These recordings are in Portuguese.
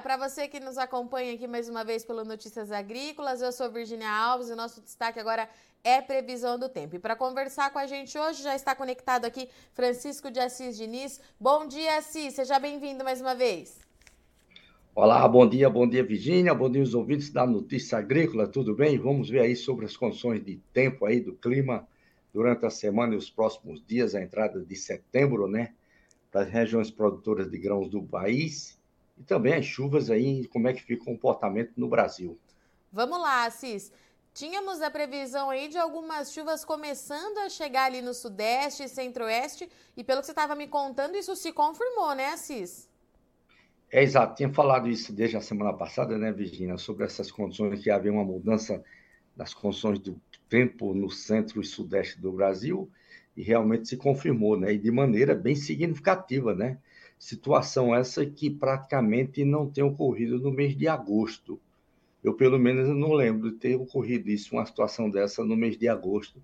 para você que nos acompanha aqui mais uma vez pelo Notícias Agrícolas. Eu sou Virginia Alves e nosso destaque agora é previsão do tempo. E para conversar com a gente hoje já está conectado aqui Francisco de Assis Diniz. Bom dia, Assis. Seja bem-vindo mais uma vez. Olá, bom dia, bom dia, Virginia, bom dia os ouvintes da Notícia Agrícola, tudo bem? Vamos ver aí sobre as condições de tempo aí do clima durante a semana e os próximos dias, a entrada de setembro, né? Das regiões produtoras de grãos do país e também as chuvas aí, como é que fica o comportamento no Brasil. Vamos lá, Assis. Tínhamos a previsão aí de algumas chuvas começando a chegar ali no Sudeste e Centro-Oeste, e pelo que você estava me contando, isso se confirmou, né, Assis? É exato, tinha falado isso desde a semana passada, né, Virginia, sobre essas condições que havia uma mudança das condições do tempo no centro e sudeste do Brasil, e realmente se confirmou, né, e de maneira bem significativa, né? Situação essa que praticamente não tem ocorrido no mês de agosto. Eu, pelo menos, não lembro de ter ocorrido isso, uma situação dessa no mês de agosto,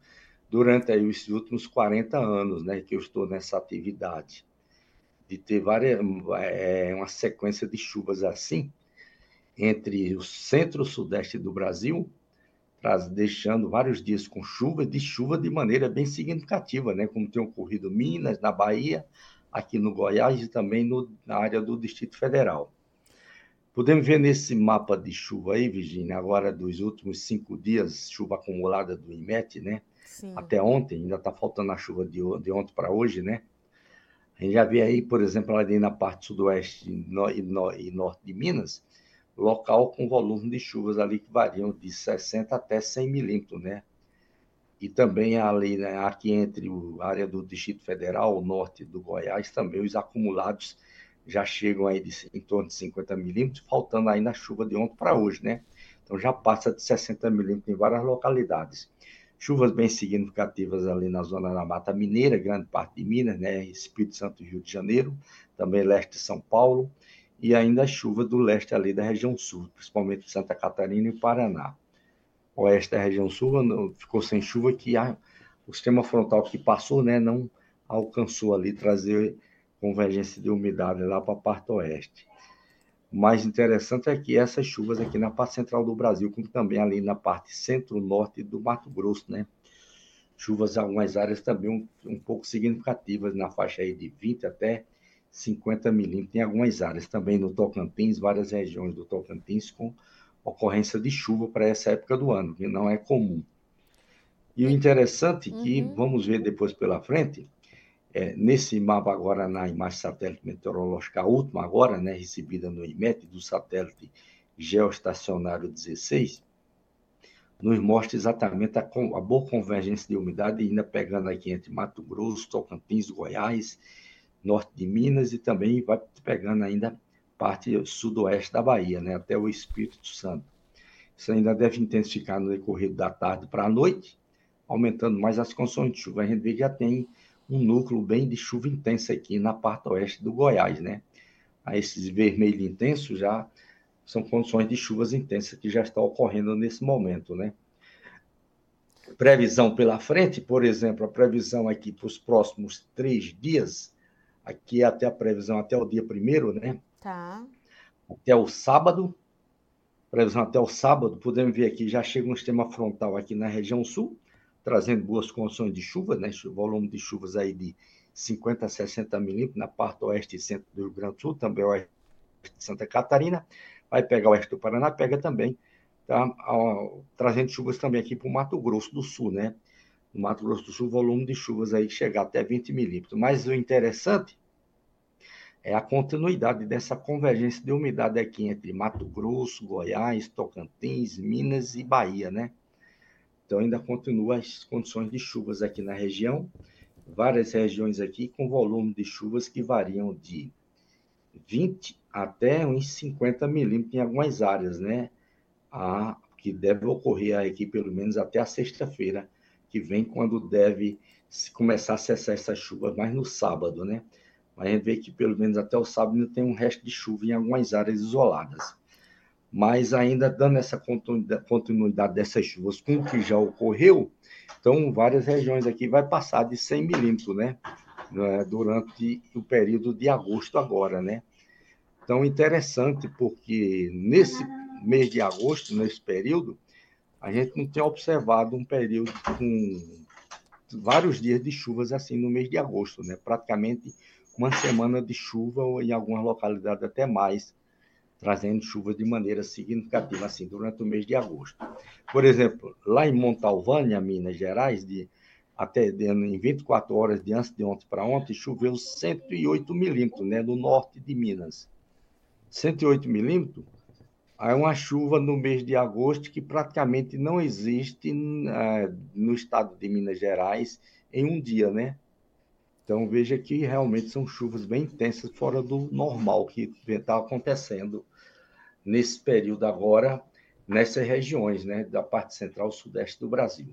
durante aí os últimos 40 anos né, que eu estou nessa atividade. De ter várias, é, uma sequência de chuvas assim, entre o centro-sudeste do Brasil, deixando vários dias com chuva, de chuva de maneira bem significativa, né, como tem ocorrido Minas, na Bahia, aqui no Goiás e também no, na área do Distrito Federal. Podemos ver nesse mapa de chuva aí, Virginia, agora dos últimos cinco dias, chuva acumulada do IMET, né? Sim. Até ontem, ainda está faltando a chuva de, de ontem para hoje, né? A gente já vê aí, por exemplo, ali na parte sudoeste e, no, e norte de Minas, local com volume de chuvas ali que variam de 60 até 100 milímetros, né? E também ali, né, aqui entre a área do Distrito Federal, o norte do Goiás, também os acumulados já chegam aí de, em torno de 50 milímetros, faltando ainda a chuva de ontem para hoje, né? Então já passa de 60 milímetros em várias localidades. Chuvas bem significativas ali na zona da Mata Mineira, grande parte de Minas, né? Espírito Santo e Rio de Janeiro, também leste de São Paulo, e ainda chuva do leste ali da região sul, principalmente Santa Catarina e Paraná oeste da região sul ficou sem chuva que a, o sistema frontal que passou, né, não alcançou ali trazer convergência de umidade lá para a parte oeste. O mais interessante é que essas chuvas aqui na parte central do Brasil, como também ali na parte centro-norte do Mato Grosso, né? Chuvas em algumas áreas também um, um pouco significativas, na faixa aí de 20 até 50 milímetros em algumas áreas. Também no Tocantins, várias regiões do Tocantins com ocorrência de chuva para essa época do ano, que não é comum. E o interessante é que, uhum. vamos ver depois pela frente, é, nesse mapa agora, na imagem satélite meteorológica, a última agora, né, recebida no IMET, do satélite geoestacionário 16, nos mostra exatamente a, a, boa convergência de umidade, ainda pegando aqui entre Mato Grosso, Tocantins, Goiás, norte de Minas, e também vai pegando ainda parte sudoeste da Bahia, né, até o Espírito Santo. Isso ainda deve intensificar no decorrer da tarde para a noite, aumentando mais as condições de chuva. A gente já tem um núcleo bem de chuva intensa aqui na parte oeste do Goiás, né? A esses vermelho intenso já são condições de chuvas intensas que já estão ocorrendo nesse momento, né? Previsão pela frente, por exemplo, a previsão aqui para os próximos três dias, aqui é até a previsão até o dia primeiro, né? Tá. Até o sábado. Previsão até o sábado, podemos ver aqui, já chega um sistema frontal aqui na região sul, trazendo boas condições de chuva, né? Volume de chuvas aí de 50 a 60 milímetros na parte oeste e centro do Rio Grande do Sul, também oeste de Santa Catarina. Vai pegar o oeste do Paraná, pega também, tá? trazendo chuvas também aqui para o Mato Grosso do Sul, né? No Mato Grosso do Sul, volume de chuvas aí chegar até 20 milímetros. Mas o interessante é a continuidade dessa convergência de umidade aqui entre Mato Grosso, Goiás, Tocantins, Minas e Bahia, né? Então ainda continua as condições de chuvas aqui na região, várias regiões aqui com volume de chuvas que variam de 20 até uns 50 milímetros em algumas áreas, né? A, que deve ocorrer aqui pelo menos até a sexta-feira, que vem quando deve começar a cessar essa chuva, mas no sábado, né? a gente vê que pelo menos até o sábado ainda tem um resto de chuva em algumas áreas isoladas. Mas ainda dando essa continuidade dessas chuvas com o que já ocorreu, então várias regiões aqui vai passar de 100 milímetros, né? É, durante o período de agosto agora, né? Então, interessante, porque nesse mês de agosto, nesse período, a gente não tem observado um período com vários dias de chuvas assim no mês de agosto, né? Praticamente uma semana de chuva ou em algumas localidades até mais, trazendo chuva de maneira significativa assim durante o mês de agosto. Por exemplo, lá em Montalvânia, Minas Gerais, de até de, em 24 horas de antes de ontem para ontem, choveu 108 milímetros, né, no norte de Minas. 108 milímetros é uma chuva no mês de agosto que praticamente não existe uh, no estado de Minas Gerais em um dia, né? Então veja que realmente são chuvas bem intensas, fora do normal que está acontecendo nesse período agora, nessas regiões, né? Da parte central sudeste do Brasil.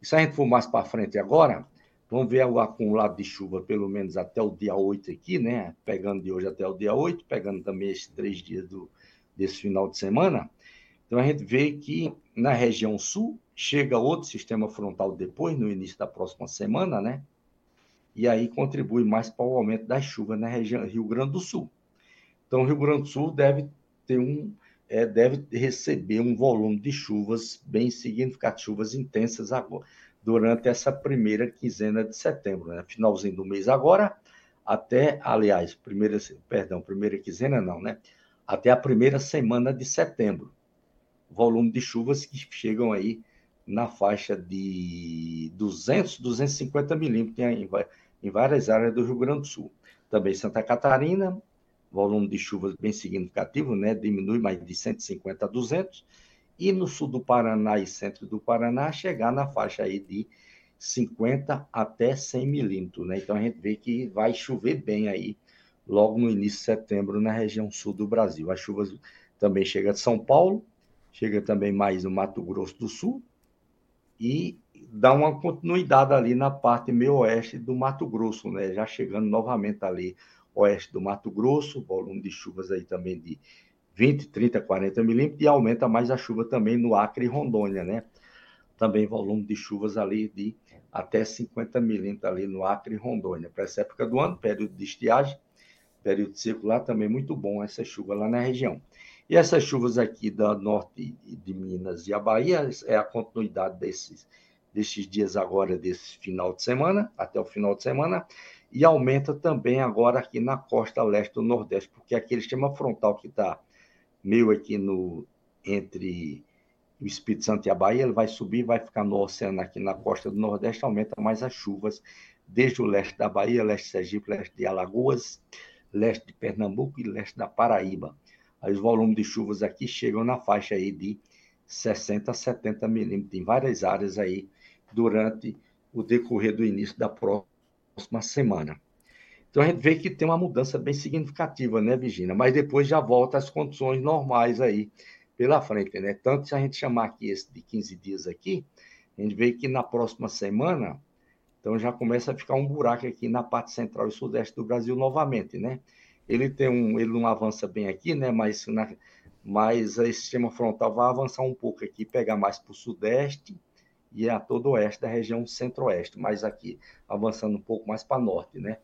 E se a gente for mais para frente agora, vamos ver o acumulado de chuva, pelo menos até o dia 8 aqui, né? Pegando de hoje até o dia 8, pegando também esses três dias do, desse final de semana. Então a gente vê que na região sul chega outro sistema frontal depois, no início da próxima semana, né? E aí contribui mais para o aumento das chuvas na região Rio Grande do Sul. Então o Rio Grande do Sul deve ter um é, deve receber um volume de chuvas bem significativo, chuvas intensas agora, durante essa primeira quinzena de setembro, né? Finalzinho do mês agora, até, aliás, primeira, perdão, primeira quinzena não, né? Até a primeira semana de setembro. Volume de chuvas que chegam aí na faixa de 200, 250 milímetros em, em várias áreas do Rio Grande do Sul. Também Santa Catarina, volume de chuvas bem significativo, né? diminui mais de 150 a 200. E no sul do Paraná e centro do Paraná, chegar na faixa aí de 50 até 100 milímetros. Né? Então a gente vê que vai chover bem aí logo no início de setembro na região sul do Brasil. As chuvas também chegam de São Paulo, chega também mais no Mato Grosso do Sul e dá uma continuidade ali na parte meio oeste do Mato Grosso, né? Já chegando novamente ali oeste do Mato Grosso, volume de chuvas aí também de 20, 30, 40 milímetros e aumenta mais a chuva também no Acre e Rondônia, né? Também volume de chuvas ali de até 50 milímetros ali no Acre e Rondônia. Para essa época do ano, período de estiagem, período seco lá também muito bom essa chuva lá na região. E essas chuvas aqui da norte de Minas e a Bahia é a continuidade desses, desses dias agora, desse final de semana, até o final de semana, e aumenta também agora aqui na costa leste do Nordeste, porque aquele sistema frontal que está meio aqui no entre o Espírito Santo e a Bahia, ele vai subir, vai ficar no oceano aqui na costa do Nordeste, aumenta mais as chuvas, desde o leste da Bahia, leste de Sergipe, leste de Alagoas, leste de Pernambuco e leste da Paraíba. Aí os volumes de chuvas aqui chegam na faixa aí de 60 a 70 milímetros em várias áreas aí durante o decorrer do início da próxima semana. Então a gente vê que tem uma mudança bem significativa, né, Virginia? Mas depois já volta às condições normais aí pela frente, né? Tanto se a gente chamar aqui esse de 15 dias aqui, a gente vê que na próxima semana então já começa a ficar um buraco aqui na parte central e sudeste do Brasil novamente, né? Ele tem um, ele não avança bem aqui, né? Mas, na, mas esse sistema frontal vai avançar um pouco aqui, pegar mais para o sudeste e a todo oeste da região centro-oeste, mas aqui avançando um pouco mais para norte, né?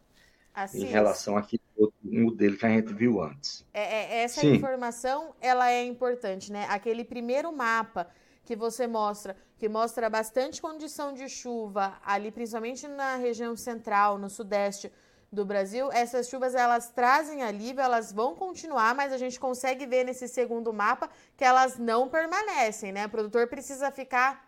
Assim, em relação aqui ao modelo que a gente viu antes. É, é, essa Sim. informação ela é importante, né? Aquele primeiro mapa que você mostra, que mostra bastante condição de chuva ali, principalmente na região central, no sudeste do Brasil. Essas chuvas elas trazem alívio, elas vão continuar, mas a gente consegue ver nesse segundo mapa que elas não permanecem, né? O produtor precisa ficar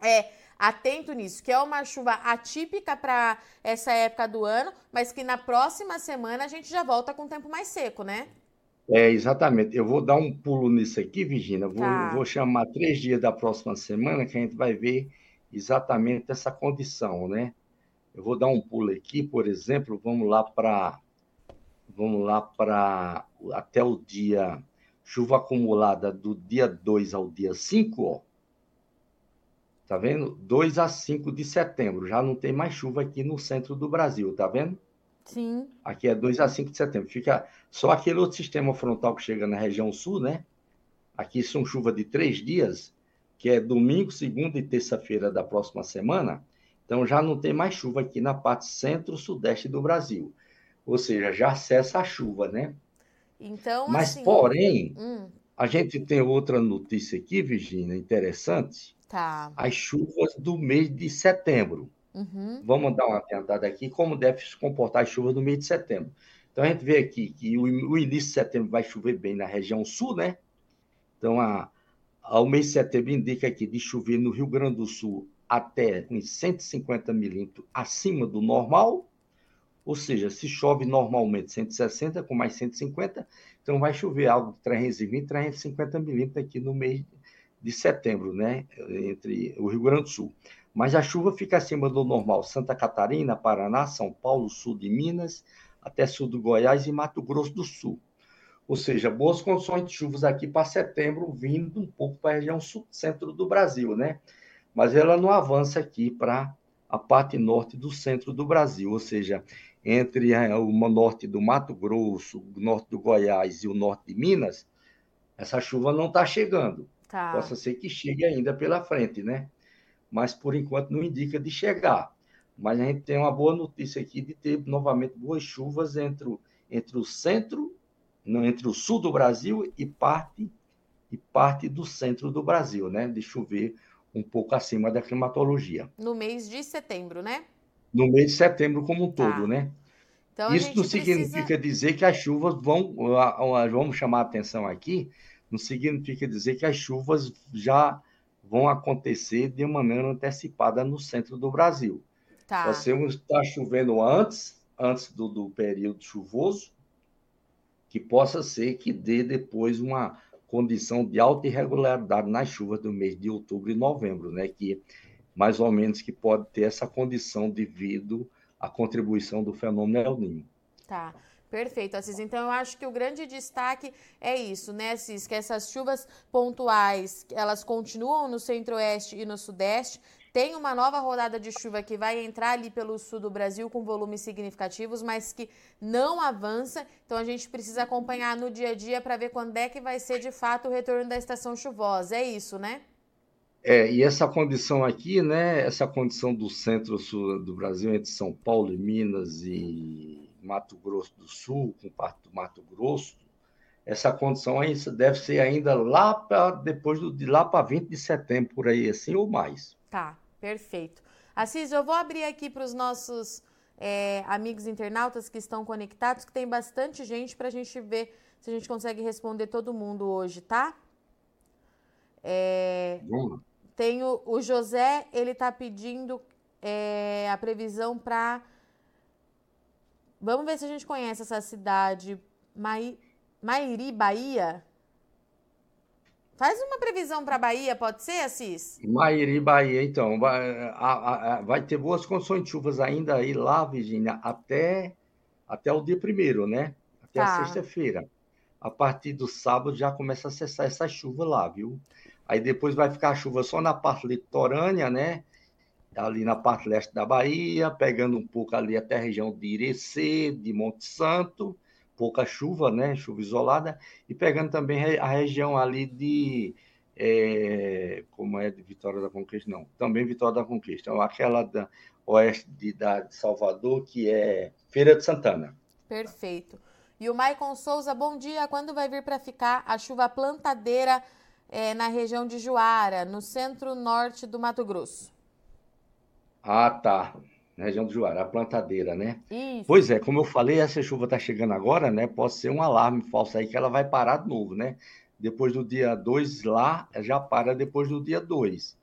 é, atento nisso, que é uma chuva atípica para essa época do ano, mas que na próxima semana a gente já volta com o tempo mais seco, né? É, exatamente. Eu vou dar um pulo nisso aqui, Virginia. Vou, tá. vou chamar três dias da próxima semana que a gente vai ver exatamente essa condição, né? Eu vou dar um pulo aqui, por exemplo, vamos lá para vamos lá para até o dia chuva acumulada do dia 2 ao dia 5, ó. Tá vendo? 2 a 5 de setembro. Já não tem mais chuva aqui no centro do Brasil, tá vendo? Sim. Aqui é 2 a 5 de setembro. Fica só aquele outro sistema frontal que chega na região sul, né? Aqui são chuva de três dias, que é domingo, segunda e terça-feira da próxima semana. Então já não tem mais chuva aqui na parte centro-sudeste do Brasil. Ou seja, já cessa a chuva, né? Então, Mas, assim, porém, hum, a gente tem outra notícia aqui, Virginia, interessante. tá. As chuvas do mês de setembro. Uhum, Vamos dar uma tentada aqui, como deve se comportar as chuvas no mês de setembro. Então, a gente vê aqui que o, início de setembro vai chover bem na região sul, né? Então, a, a- o mês de setembro indica aqui de chover no Rio Grande do Sul até uns 150 milímetros acima do normal, ou seja, se chove normalmente 160 com mais 150, então vai chover algo de 320, 350 milímetros aqui no mês de setembro, né? Entre o Rio Grande do Sul. Mas a chuva fica acima do normal. Santa Catarina, Paraná, São Paulo, sul de Minas, até sul do Goiás e Mato Grosso do Sul. Ou seja, boas condições de chuvas aqui para setembro, vindo um pouco para a região sul, centro do Brasil, né? Mas ela não avança aqui para a parte norte do centro do Brasil, ou seja, entre o norte do Mato Grosso, o norte do Goiás e o norte de Minas, essa chuva não está chegando. tá. Possa ser que chegue ainda pela frente, né? Mas por enquanto não indica de chegar. Mas a gente tem uma boa notícia aqui de ter novamente boas chuvas entre o, entre o centro, não, entre o sul do Brasil e parte e parte do centro do Brasil, né? De chover um pouco acima da climatologia. No mês de setembro, né? No mês de setembro como um Tá. todo, né? Então Isso não precisa. significa dizer que as chuvas vão, vamos chamar a atenção aqui, não significa dizer que as chuvas já vão acontecer de maneira antecipada no centro do Brasil. Tá. Nós temos estar chovendo antes, antes do, do período chuvoso, que possa ser que dê depois uma condição de alta irregularidade nas chuvas do mês de outubro e novembro, né? Que mais ou menos que pode ter essa condição devido à contribuição do fenômeno El Niño. Tá, perfeito, Assis. Então eu acho que o grande destaque é isso, né, Assis? Que essas chuvas pontuais, elas continuam no centro-oeste e no sudeste. Tem uma nova rodada de chuva que vai entrar ali pelo sul do Brasil com volumes significativos, mas que não avança. Então a gente precisa acompanhar no dia a dia para ver quando é que vai ser de fato o retorno da estação chuvosa. É isso, né? É, e essa condição aqui, né? Essa condição do centro-sul do Brasil, entre São Paulo e Minas e Mato Grosso do Sul, com parte do Mato Grosso, essa condição deve ser ainda lá para depois do, de lá para 20 de setembro, por aí, assim, ou mais. Tá, perfeito. Assis, eu vou abrir aqui para os nossos é, amigos internautas que estão conectados, que tem bastante gente para a gente ver se a gente consegue responder todo mundo hoje, tá? É, tem o, o José, ele tá pedindo é, a previsão para. Vamos ver se a gente conhece essa cidade. Mai, Mairi, Bahia? Faz uma previsão para Bahia, pode ser, Assis? Mairi, Bahia, então, vai, a- a- a- vai ter boas condições de chuvas ainda aí lá, Virgínia, até, até o dia primeiro, né? Até a Tá. sexta-feira. A partir do sábado já começa a cessar essa chuva lá, viu? Aí depois vai ficar a chuva só na parte litorânea, né? Ali na parte leste da Bahia, pegando um pouco ali até a região de Irecê, de Monte Santo, pouca chuva, né? Chuva isolada, e pegando também a região ali de é, como é de Vitória da Conquista? Não, também Vitória da Conquista. Então, Aquela da oeste de, da, de Salvador, que é Feira de Santana. Perfeito. E o Maicon Souza, bom dia. Quando vai vir para ficar a chuva plantadeira eh, na região de Juara, no centro-norte do Mato Grosso? Ah, tá. Na região do Juara, a plantadeira, né? Isso. Pois é, como eu falei, essa chuva está chegando agora, né? Pode ser um alarme falso aí que ela vai parar de novo, né? Depois do dia 2 lá, já para depois do dia 2.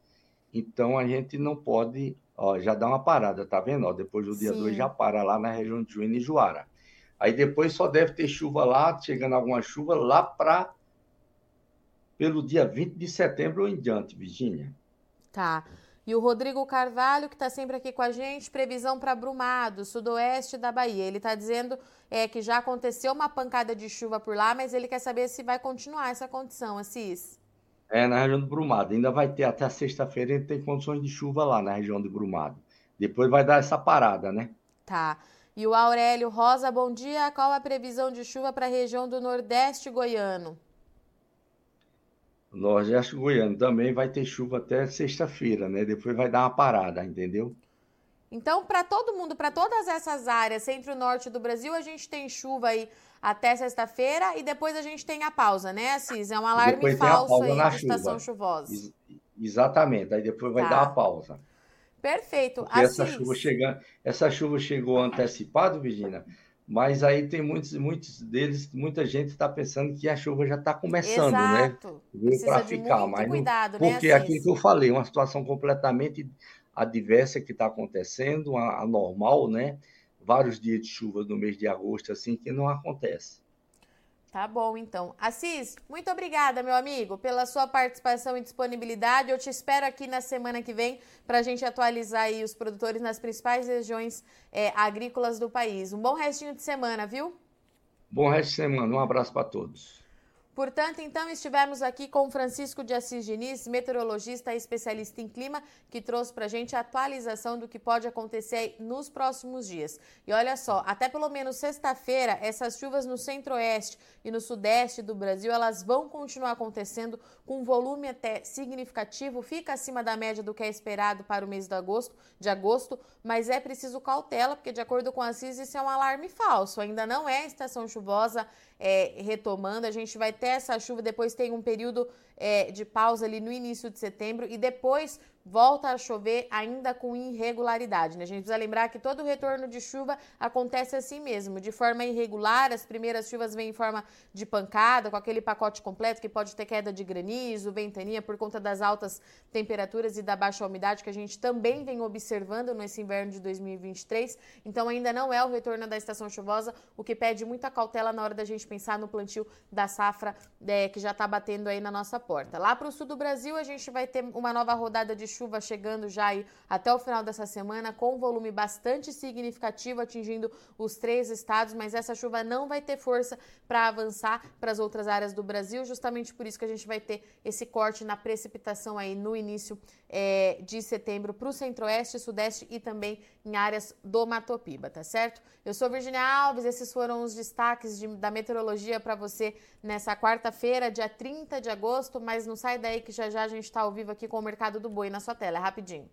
Então a gente não pode, ó, já dá uma parada, tá vendo? Ó, depois do dia 2 Sim. já para lá na região de Juína e Juara. Aí depois só deve ter chuva lá, chegando alguma chuva lá para pelo dia 20 de setembro ou em diante, Virgínia. Tá. E o Rodrigo Carvalho, que está sempre aqui com a gente, previsão para Brumado, sudoeste da Bahia. Ele está dizendo é, que já aconteceu uma pancada de chuva por lá, mas ele quer saber se vai continuar essa condição, Assis. É, na região do Brumado. Ainda vai ter até sexta-feira, ele tem condições de chuva lá na região do Brumado. Depois vai dar essa parada, né? Tá. E o Aurélio Rosa, bom dia. Qual a previsão de chuva para a região do Nordeste goiano? Nordeste Goiano também vai ter chuva até sexta-feira, né? Depois vai dar uma parada, entendeu? Então, para todo mundo, para todas essas áreas, centro e norte do Brasil, a gente tem chuva aí até sexta-feira e depois a gente tem a pausa, né, Assis? É um alarme falso aí na estação chuvosa. Ex exatamente, aí depois vai tá. dar a pausa. Perfeito. Assis... essa chuva, chega, essa chuva chegou antecipado, Virginia, mas aí tem muitos, muitos deles, muita gente está pensando que a chuva já está começando, né? Exato. né? Para ficar, mas cuidado, não, né, porque aquilo que eu falei, uma situação completamente adversa que está acontecendo, anormal, né? Vários dias de chuva no mês de agosto, assim, que não acontece. Tá bom, então. Assis, muito obrigada, meu amigo, pela sua participação e disponibilidade. Eu te espero aqui na semana que vem para a gente atualizar aí os produtores nas principais regiões é, agrícolas do país. Um bom restinho de semana, viu? Bom resto de semana. Um abraço para todos. Portanto, então, estivemos aqui com Francisco de Assis Diniz, meteorologista e especialista em clima, que trouxe para a gente a atualização do que pode acontecer nos próximos dias. E olha só, até pelo menos sexta-feira, essas chuvas no centro-oeste e no sudeste do Brasil, elas vão continuar acontecendo com um volume até significativo, fica acima da média do que é esperado para o mês de agosto, de agosto, mas é preciso cautela, porque de acordo com a CIS, isso é um alarme falso, ainda não é estação chuvosa, é, retomando. A gente vai ter essa chuva, depois tem um período é, de pausa ali no início de setembro e depois volta a chover ainda com irregularidade. Né? A gente precisa lembrar que todo retorno de chuva acontece assim mesmo, de forma irregular. As primeiras chuvas vêm em forma de pancada, com aquele pacote completo que pode ter queda de granizo, ventania por conta das altas temperaturas e da baixa umidade que a gente também vem observando nesse inverno de 2023. Então ainda não é o retorno da estação chuvosa, o que pede muita cautela na hora da gente pensar no plantio da safra é, que já está batendo aí na nossa porta. Lá para o sul do Brasil a gente vai ter uma nova rodada de chuva chegando já até o final dessa semana, com um volume bastante significativo, atingindo os três estados, mas essa chuva não vai ter força para avançar para as outras áreas do Brasil, justamente por isso que a gente vai ter esse corte na precipitação aí no início é, de setembro para o centro-oeste, sudeste e também em áreas do Matopiba, tá certo? Eu sou Virginia Alves, esses foram os destaques de, da meteorologia para você nessa quarta-feira, dia 30 de agosto, mas não sai daí que já já a gente está ao vivo aqui com o Mercado do Boi na sua tela, é rapidinho.